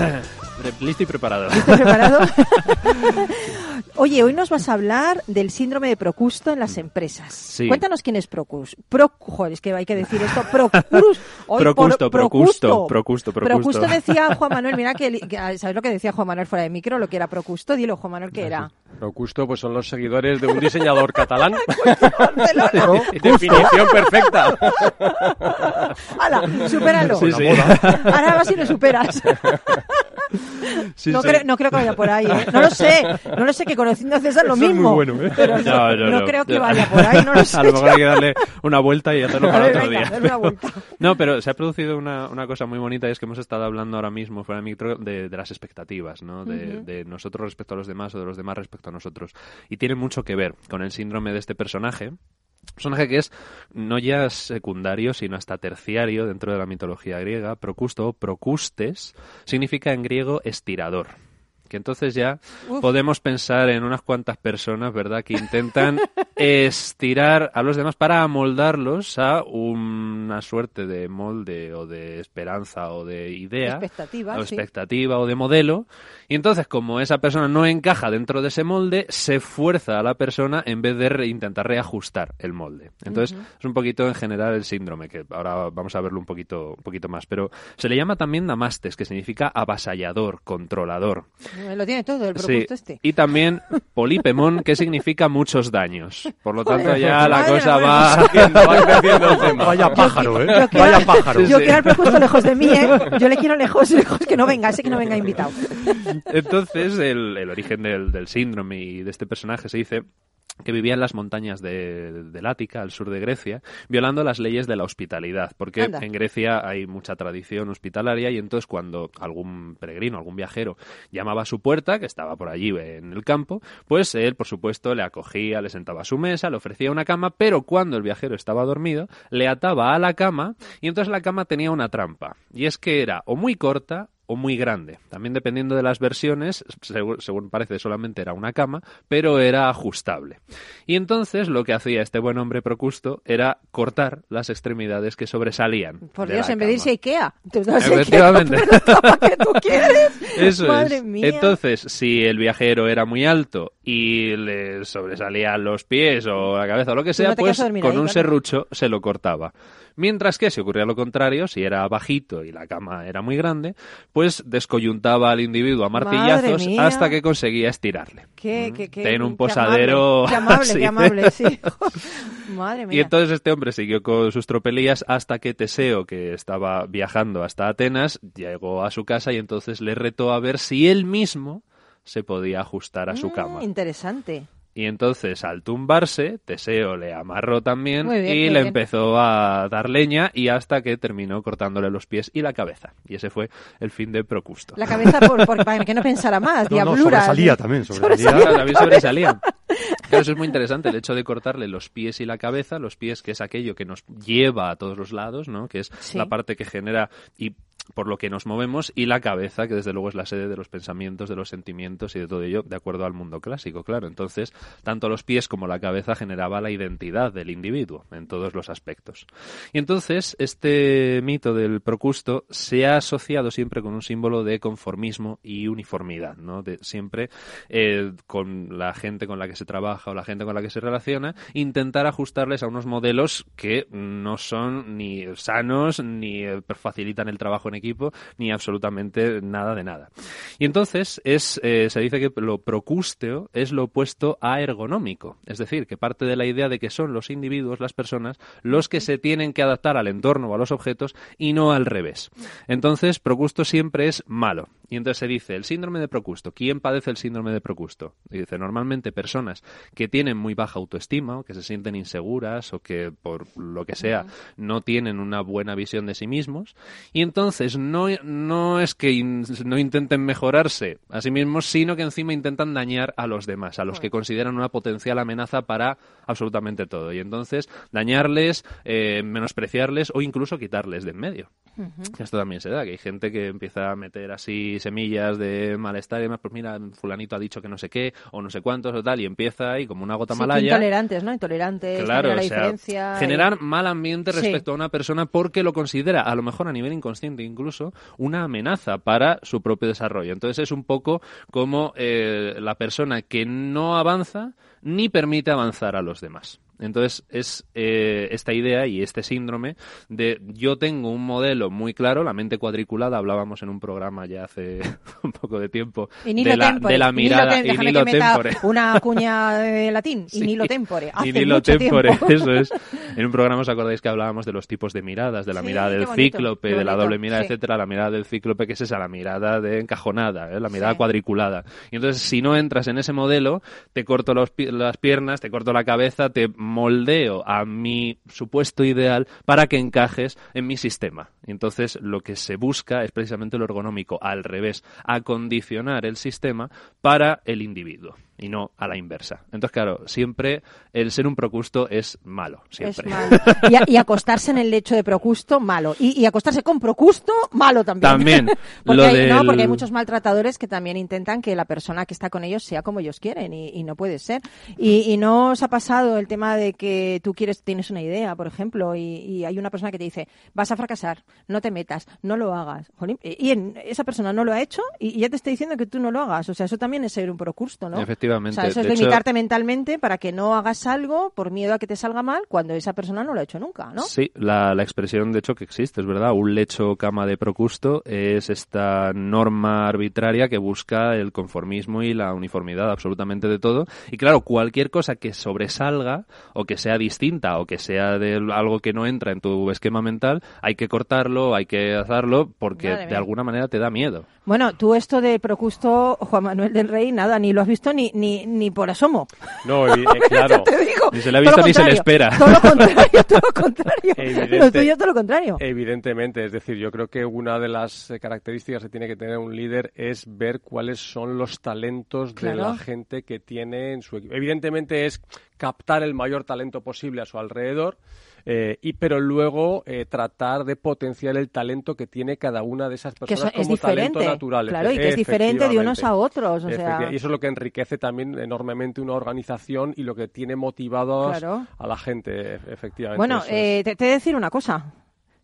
Listo y preparado. ¿Estás preparado? Oye, hoy nos vas a hablar del síndrome de Procusto en las empresas. Sí. Cuéntanos quién es Procus. Pro, joder, es que hay que decir esto. Procurus. Hoy Procusto, por- Procusto, Procusto, Procusto. Procusto decía Juan Manuel, mira que, que- ¿sabes lo que decía Juan Manuel fuera de micro? Lo que era Procusto, dilo Juan Manuel, ¿qué era? Procusto, pues son los seguidores de un diseñador catalán. Barcelona. Definición perfecta. ¡Hala! Supéralo. Sí, sí. Ahora ver si lo superas. Sí, no, sí. Creo, no creo que vaya por ahí, ¿eh? No lo sé, no lo sé, que conociendo a César lo Eso es mismo. muy bueno, ¿eh? Pero no, no creo que vaya por ahí, no lo sé. A lo mejor hay que darle una vuelta y hacerlo para otro día. No, pero se ha producido una, una cosa muy bonita y es que hemos estado hablando ahora mismo fuera de micro de, de las expectativas, ¿no? De, de nosotros respecto a los demás o de los demás respecto a nosotros. Y tiene mucho que ver con el síndrome de este personaje. Personaje que es no ya secundario, sino hasta terciario dentro de la mitología griega. Procusto o procustes significa en griego estirador. Que entonces ya Uf. podemos pensar en unas cuantas personas, ¿verdad?, que intentan estirar a los demás para amoldarlos a una suerte de molde o de esperanza o de idea. Expectativa, o sí. expectativa o de modelo. Y entonces, como esa persona no encaja dentro de ese molde, se fuerza a la persona en vez de re- intentar reajustar el molde. Entonces, es un poquito en general el síndrome, que ahora vamos a verlo un poquito, un poquito más. Pero se le llama también namastes, que significa avasallador, controlador. Lo tiene todo el Sí, Procusto este. y también polipemón, que significa muchos daños. Por lo tanto, Joder, ya la cosa va, va creciendo el tema. Vaya pájaro, ¿eh? Yo quiero- Vaya pájaro. Yo quiero al Procusto lejos de mí, ¿eh? Yo le quiero lejos, lejos, que no venga, ese que no venga invitado. Entonces, el, el origen del, del síndrome y de este personaje se dice que vivía en las montañas de, del Ática, al sur de Grecia, violando las leyes de la hospitalidad, porque Anda. en Grecia hay mucha tradición hospitalaria y entonces cuando algún peregrino, algún viajero llamaba a su puerta, que estaba por allí en el campo, pues él, por supuesto, le acogía, le sentaba a su mesa, le ofrecía una cama, pero cuando el viajero estaba dormido, le ataba a la cama y entonces la cama tenía una trampa, y es que era o muy corta o muy grande. También dependiendo de las versiones, según, según parece solamente era una cama, pero era ajustable. Y entonces lo que hacía este buen hombre Procusto era cortar las extremidades que sobresalían. Por Dios, en vez de cama. irse a Ikea. Tú Efectivamente. que tú quieres. Eso Madre es. mía. Entonces, si el viajero era muy alto y le sobresalían los pies o la cabeza o lo que sea, no pues con ahí, un serrucho se lo cortaba. Mientras que si ocurría lo contrario, si era bajito y la cama era muy grande, pues descoyuntaba al individuo a martillazos hasta que conseguía estirarle. Qué, qué, qué, Ten un posadero Qué amable, así. qué amable, sí. Madre Y mía. entonces este hombre siguió con sus tropelías hasta que Teseo, que estaba viajando hasta Atenas, llegó a su casa y entonces le retó a ver si él mismo se podía ajustar a su cama. Mm, Interesante. Y entonces, al tumbarse, Teseo le amarró también bien, y le bien. empezó a dar leña y hasta que terminó cortándole los pies y la cabeza. Y ese fue el fin de Procusto. La cabeza por, por- para que no pensara más, No, no, diabluras. sobresalía también, sobresalía. Claro, también sobresalía. Claro, eso es muy interesante, el hecho de cortarle los pies y la cabeza, los pies que es aquello que nos lleva a todos los lados, ¿no? Que es Sí. la parte que genera y por lo que nos movemos y la cabeza, que desde luego es la sede de los pensamientos, de los sentimientos y de todo ello, de acuerdo al mundo clásico, claro. Entonces, tanto los pies como la cabeza generaba la identidad del individuo en todos los aspectos. Y entonces, este mito del Procusto se ha asociado siempre con un símbolo de conformismo y uniformidad, ¿no? De siempre eh, con la gente con la que se trabaja o la gente con la que se relaciona, intentar ajustarles a unos modelos que no son ni sanos, ni eh, facilitan el trabajo en equipo, ni absolutamente nada de nada. Y entonces es, eh, se dice que lo procústeo es lo opuesto a ergonómico, es decir, que parte de la idea de que son los individuos, las personas, los que se tienen que adaptar al entorno o a los objetos y no al revés. Entonces, Procusto siempre es malo. Y entonces se dice, el síndrome de Procusto. ¿Quién padece el síndrome de Procusto? Y dice, normalmente personas que tienen muy baja autoestima o que se sienten inseguras o que por lo que sea no tienen una buena visión de sí mismos. Y entonces no, no es que in- no intenten mejorarse a sí mismos, sino que encima intentan dañar a los demás, a los que consideran una potencial amenaza para absolutamente todo. Y entonces dañarles, eh, menospreciarles o incluso quitarles de en medio. Esto también se da, que hay gente que empieza a meter así semillas de malestar y demás, pues mira, fulanito ha dicho que no sé qué, o no sé cuántos o tal, y empieza ahí como una gota Sí, malaya. intolerantes, ¿no? Intolerantes, Claro, también la o sea, diferencia. y- generar mal ambiente Sí. respecto a una persona porque lo considera, a lo mejor a nivel inconsciente, incluso una amenaza para su propio desarrollo. Entonces es un poco como eh, la persona que no avanza ni permite avanzar a los demás. Entonces es eh, esta idea y este síndrome de yo tengo un modelo muy claro, la mente cuadriculada, hablábamos en un programa ya hace un poco de tiempo de la, tempore. de la Y nilo mirada y nilo tempore. una cuña de latín. Sí. Y nilo tempore. Hace Y nilo mucho tempore, tiempo. eso es. En un programa os acordáis que hablábamos de los tipos de miradas, de la Sí, mirada del bonito, cíclope, de la doble mirada, sí. etcétera, la mirada del cíclope, que es esa, la mirada de encajonada, ¿eh? la mirada cuadriculada. Y entonces, si no entras en ese modelo, te corto los las piernas, te corto la cabeza, te moldeo a mi supuesto ideal para que encajes en mi sistema. Entonces, lo que se busca es precisamente lo ergonómico, al revés, acondicionar el sistema para el individuo y no a la inversa. Entonces, claro, siempre el ser un procusto es malo, siempre. Es malo. Y, a- y acostarse en el lecho de Procusto, malo. Y, y acostarse con Procusto, malo también. También, porque, hay, no, del- porque hay muchos maltratadores que también intentan que la persona que está con ellos sea como ellos quieren y, y no puede ser. Y, no os ha pasado el tema de que tú quieres, tienes una idea, por ejemplo, y, hay una persona que te dice, vas a fracasar, no te metas, no lo hagas. Jolín, y en- esa persona no lo ha hecho y, y ya te está diciendo que tú no lo hagas. O sea, eso también es ser un Procusto, ¿no? Efectivamente. O sea, eso es De hecho- limitarte mentalmente para que no hagas algo por miedo a que te salga mal cuando esa persona no lo ha hecho nunca, ¿no? Sí, la, la expresión de hecho que existe, es verdad. Un lecho cama de procusto es esta norma arbitraria que busca el conformismo y la uniformidad absolutamente de todo. Y claro, cualquier cosa que sobresalga o que sea distinta o que sea de algo que no entra en tu esquema mental, hay que cortarlo, hay que hacerlo porque Madre de mía. alguna manera te da miedo. Bueno, tú esto de Procusto, Juan Manuel del Rey, nada, ni lo has visto ni, ni, ni por asomo. No, eh, claro. te digo. Ni se le ha visto ni se le espera. Todo lo contrario, todo lo contrario. Evidente- Lo tuyo es todo lo contrario. Evidentemente, es decir, yo creo que una de las eh, características que tiene que tener un líder es ver cuáles son los talentos de la gente que tiene en su equipo. Evidentemente es captar el mayor talento posible a su alrededor. Eh, y pero luego eh, tratar de potenciar el talento que tiene cada una de esas Que personas eso es como talento natural. claro, y que es diferente de unos a otros, o sea- Y eso es lo que enriquece también enormemente una organización y lo que tiene motivados Claro. a la gente, e- efectivamente. Bueno, eso es. eh, te, te he de decir una cosa.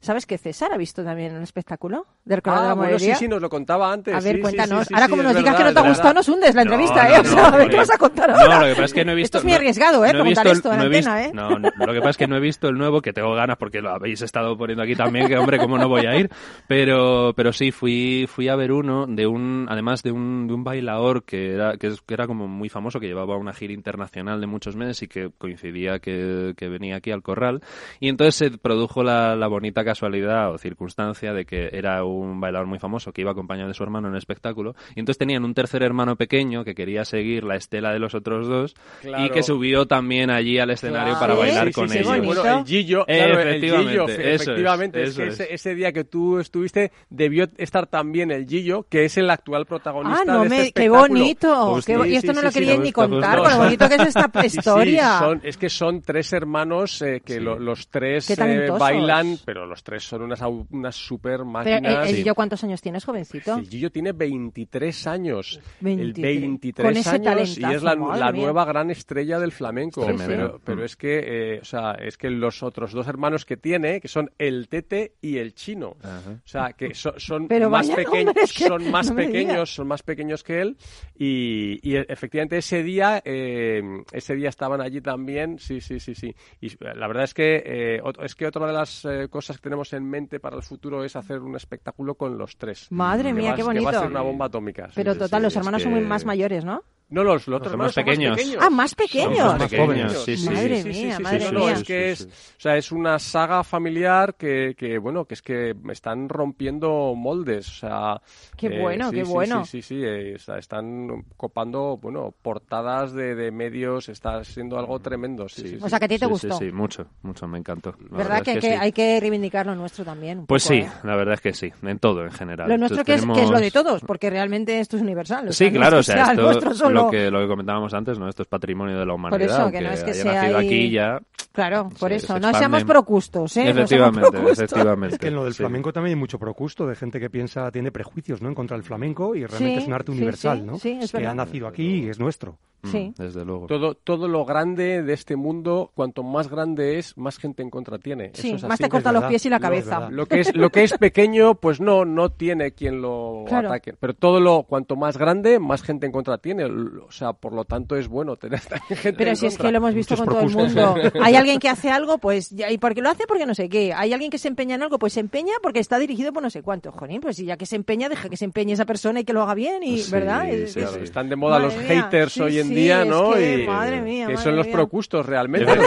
¿Sabes que César ha visto también un espectáculo del de Ah, la bueno, sí, Morería? sí, nos lo contaba antes. A ver, sí, cuéntanos. sí, sí, Ahora, como nos digas que no te ha gustado, nos hundes la entrevista, no, ¿eh? no, O sea, a ver, ¿qué vas a contar No, ahora? lo que pasa es que no he visto. Esto es muy no- arriesgado, ¿eh? no esto en no antena, ¿eh? No, no, lo que pasa es que no he visto el nuevo, que tengo ganas porque lo habéis estado poniendo aquí también, que hombre, cómo no voy a ir. Pero, pero sí, fui, fui a ver uno de un, además de un, de un bailaor que era, que, que era como muy famoso, que llevaba una gira internacional de muchos meses y que coincidía que, que venía aquí al corral. Y entonces se produjo la, la bonita casualidad o circunstancia de que era un bailador muy famoso que iba acompañado de su hermano en el espectáculo. Y entonces tenían un tercer hermano pequeño que quería seguir la estela de los otros dos y Claro. que subió también allí al escenario para Claro. bailar Sí, con sí, ellos. bonito. Bueno, el Gillo, claro, el Efectivamente, Gillo, eso es, efectivamente, es, que es. ese, ese día que tú estuviste debió estar también el Gillo, que es el actual protagonista Ah, no de me, este qué espectáculo. bonito. Justo. qué bo- y esto sí, no sí, lo sí, quería ni contar, con lo bonito que es esta historia. son- es que son tres hermanos eh, que lo- los tres Qué eh, bailan, pero los tres son unas, unas super Pero, máquinas. ¿El, el Sí. Gillo cuántos años tienes, jovencito? El Gillo tiene 23 años. 23. El 23 Con ese años y es la, la nueva gran estrella del flamenco. Pero, pero es que, eh, o sea, es que los otros dos hermanos que tiene, que son el Tete y el Chino, Ajá. o sea, que so- son Pero más pequeños, que- son más no pequeños, son más pequeños que él y, y, efectivamente ese día, eh, ese día estaban allí también, sí, sí, sí, sí. Y eh, la verdad es que eh, es que otra de las eh, cosas que tenemos en mente para el futuro es hacer un espectáculo con los tres. Madre mía, va- qué Que va a bonito. ser una bomba atómica. Pero sí, total, sí, los hermanos que- son muy más mayores, ¿no? No, los, los otros Los más hermanos son más pequeños. pequeños. Ah, más pequeños. Son más pequeños, sí, sí, Madre sí, sí, mía, sí, madre sí, no, mía. es que Sí, es, o sea, es una saga familiar que, que, bueno, que es que están rompiendo moldes, o sea... Qué eh, bueno, sí, qué sí, bueno. Sí, sí, sí, eh, o sea, están copando, bueno, portadas de, de medios, está siendo algo tremendo, sí, sí, sí. O sea, que a ti te Sí, gustó. Sí, sí, mucho, mucho, me encantó. La ¿Verdad es que, que sí. hay que reivindicar lo nuestro también? un Pues poco, sí, ¿eh? la verdad es que sí, en todo en general. Lo nuestro que, Entonces es, que es lo de tenemos- todos, porque realmente esto es universal. Sí, claro, o es que sea, sea el nuestro esto solo. Lo que, lo que comentábamos antes, ¿no? Esto es patrimonio de la humanidad. eso, que no es que sea nacido ahí- aquí ya... Claro, por se- eso. se No seamos procustos, ¿eh? No seamos Efectivamente, procustos. efectivamente. Es que en lo del sí. flamenco también hay mucho procusto de gente que piensa, tiene prejuicios ¿no? en contra del flamenco y realmente Sí, es un arte sí, universal, sí, ¿no? sí, es que ha nacido aquí y es nuestro. Sí. Desde luego. Todo, todo lo grande de este mundo, cuanto más grande es, más gente en contra tiene. Sí, Eso es más así. te corta los pies y la cabeza. Lo que es, lo que es pequeño, pues no, no tiene quien lo Claro. ataque. Pero todo lo, cuanto más grande, más gente en contra tiene. O sea, por lo tanto es bueno tener gente Pero en si es que lo hemos visto con todo el mundo. Hay alguien que hace algo, pues, ya- ¿y por qué lo hace? Porque no sé qué. Hay alguien que se empeña en algo, pues se empeña porque está dirigido por no sé cuánto. Jolín, pues si ya que se empeña, deja que se empeñe esa persona y que lo haga bien, y, Sí, ¿verdad? sí, Es- sí, es- sí. Están de moda los Madre haters hoy en sí, día, es ¿no? que, y madre mía, que madre son los procustos realmente. El,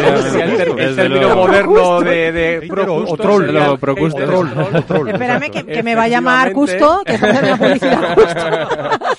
ter- el Desde término moderno de, o- troll. Espérame, que, que me va a llamar. Custo, que está haciendo la publicidad Custo.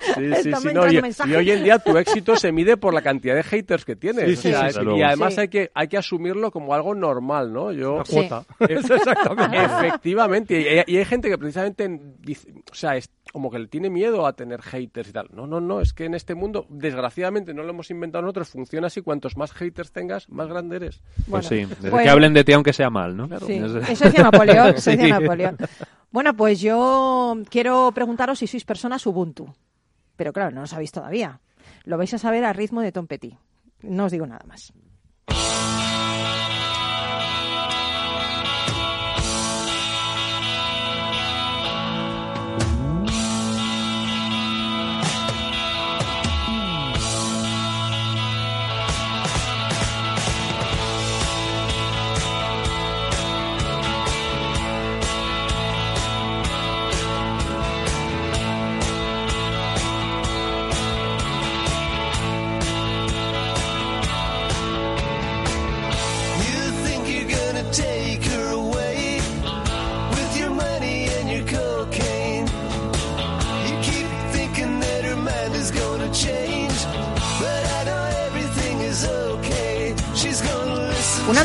Sí, sí, Están sí, entrando no, y, hoy en día tu éxito se mide por la cantidad de haters que tienes. Sí, o sí, sea, sí, es- desde luego. y además Sí. hay, que, hay que asumirlo como algo normal, ¿no? Yo, Una Sí. cuota. Exactamente. Efectivamente. Y hay, y hay gente que precisamente dice, o sea, es como que le tiene miedo a tener haters y tal. No, no, no, es que en este mundo, desgraciadamente, no lo hemos inventado nosotros, funciona así. Cuantos más haters tengas, más grande eres. Pues sí, desde pues- que hablen de ti aunque sea mal, ¿no? Sí, Es- eso decía Napoleón, eso decía Sí. Napoleón. Bueno, pues yo quiero preguntaros si sois personas Ubuntu. Pero claro, no lo sabéis todavía. Lo vais a saber a ritmo de Tom Petty. No os digo nada más.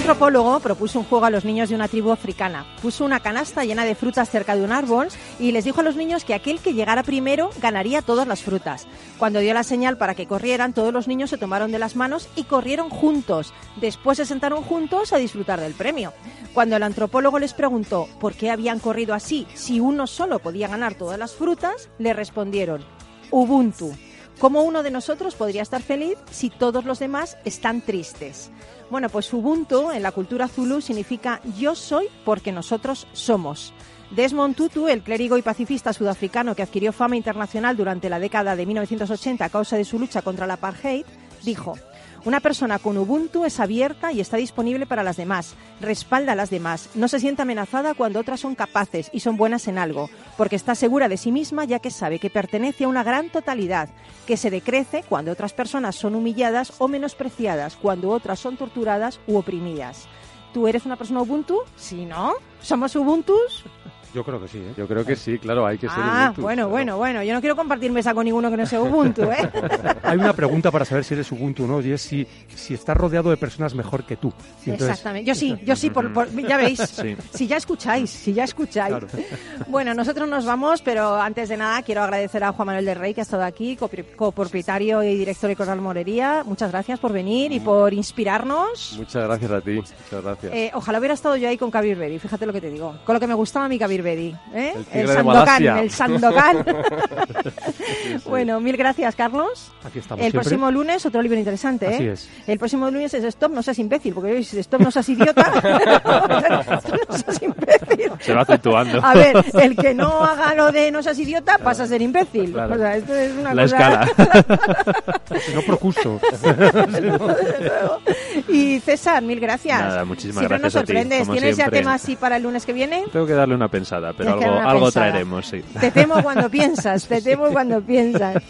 Antropólogo propuso un juego a los niños de una tribu africana. Puso una canasta llena de frutas cerca de un árbol y les dijo a los niños que aquel que llegara primero ganaría todas las frutas. Cuando dio la señal para que corrieran, todos los niños se tomaron de las manos y corrieron juntos. Después se sentaron juntos a disfrutar del premio. Cuando el antropólogo les preguntó por qué habían corrido así si uno solo podía ganar todas las frutas, le respondieron Ubuntu. ¿Cómo uno de nosotros podría estar feliz si todos los demás están tristes? Bueno, pues Ubuntu en la cultura Zulu significa yo soy porque nosotros somos. Desmond Tutu, el clérigo y pacifista sudafricano que adquirió fama internacional durante la década de 1980 a causa de su lucha contra la apartheid, dijo, una persona con Ubuntu es abierta y está disponible para las demás, respalda a las demás, no se siente amenazada cuando otras son capaces y son buenas en algo, porque está segura de sí misma ya que sabe que pertenece a una gran totalidad, que se decrece cuando otras personas son humilladas o menospreciadas, cuando otras son torturadas u oprimidas. ¿Tú eres una persona Ubuntu? Sí, ¿no? ¿Somos Ubuntus? Yo creo que sí, ¿eh? Yo creo que sí, claro, hay que ser Ah, Ubuntu, bueno, claro. bueno, bueno. Yo no quiero compartir mesa con ninguno que no sea Ubuntu, ¿eh? Hay una pregunta para saber si eres Ubuntu o no, y es si, si estás rodeado de personas mejor que tú. Entonces- Exactamente. Yo sí, yo sí, por, por- ya veis. Sí. Si ya escucháis, si ya escucháis. Claro. Bueno, nosotros nos vamos, pero antes de nada quiero agradecer a Juan Manuel del Rey, que ha estado aquí, copropietario y director de Coral Morería. Muchas gracias por venir y por inspirarnos. Muchas gracias a ti, muchas gracias. Eh, ojalá hubiera estado yo ahí con Kabir Bedi, fíjate lo que te digo. Con lo que me gustaba mi Kabir ¿eh? El de Sandokan, el Sandokan. Bueno, mil gracias, Carlos. Aquí estamos El siempre. próximo lunes otro libro interesante, ¿eh? Así es. El próximo lunes es Stop, no seas imbécil, porque hoy si Stop, no seas idiota. Stop, no seas imbécil. Se va acentuando. A ver, el que no haga lo de no seas idiota pasa a ser imbécil. Claro. O sea, esto es una La cosa... escala. no procusto. Y César, mil gracias. Nada, muchísimas siempre gracias nos a ti, sorprendes. ¿Tienes siempre. ya tema así para el lunes que viene? Tengo que darle una pensada, pero algo, una algo pensada. traeremos, sí. Te temo cuando piensas, te temo cuando piensas.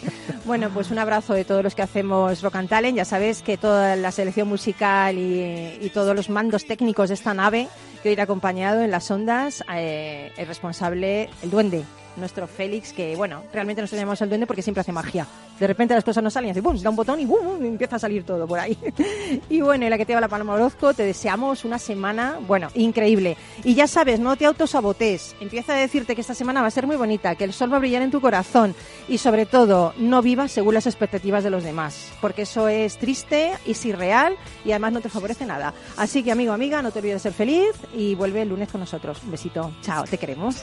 Bueno, pues un abrazo de todos los que hacemos Rock and Talent. Ya sabes que toda la selección musical y, y todos los mandos técnicos de esta nave que hoy irá acompañado en las ondas, eh, el responsable, el duende, nuestro Félix, que bueno, realmente nos llamamos el duende porque siempre hace magia. De repente las cosas no salen y hace ¡bum! da un botón y ¡bum! y empieza a salir todo por ahí. y bueno, y la que te va la Paloma Orozco, te deseamos una semana, bueno, increíble. Y ya sabes, no te autosabotes. Empieza a decirte que esta semana va a ser muy bonita, que el sol va a brillar en tu corazón y sobre todo, no vivas según las expectativas de los demás, porque eso es triste, es irreal y además no te favorece nada. Así que amigo, amiga, no te olvides de ser feliz y vuelve el lunes con nosotros. Un besito. Chao, te queremos.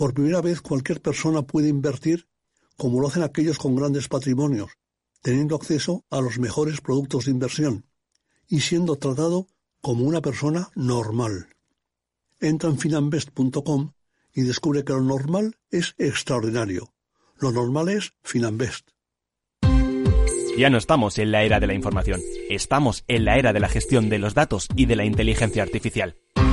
por primera vez cualquier persona puede invertir como lo hacen aquellos con grandes patrimonios, teniendo acceso a los mejores productos de inversión y siendo tratado como una persona normal. Entra en finanbest.com y descubre que lo normal es extraordinario. Lo normal es Finanbest. Ya no estamos en la era de la información, estamos en la era de la gestión de los datos y de la inteligencia artificial.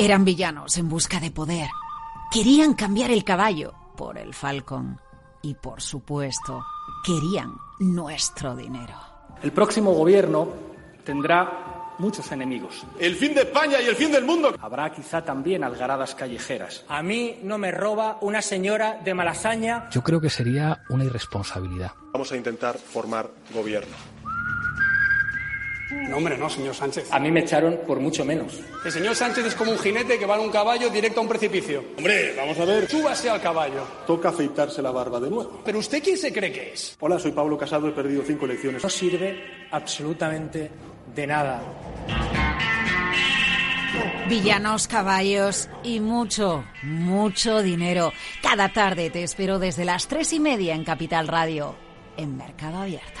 Eran villanos en busca de poder. Querían cambiar el caballo por el falcón. Y por supuesto, querían nuestro dinero. El próximo gobierno tendrá muchos enemigos. El fin de España y el fin del mundo. Habrá quizá también algaradas callejeras. A mí no me roba una señora de Malasaña. Yo creo que sería una irresponsabilidad. Vamos a intentar formar gobierno. No, hombre, no, señor Sánchez. A mí me echaron por mucho menos. El señor Sánchez es como un jinete que va en un caballo directo a un precipicio. Hombre, vamos a ver. Súbase al caballo. Toca afeitarse la barba de nuevo. ¿Pero usted quién se cree que es? Hola, soy Pablo Casado, he perdido cinco elecciones. No sirve absolutamente de nada. Villanos, caballos y mucho, mucho dinero. Cada tarde te espero desde las tres y media en Capital Radio, en Mercado Abierto.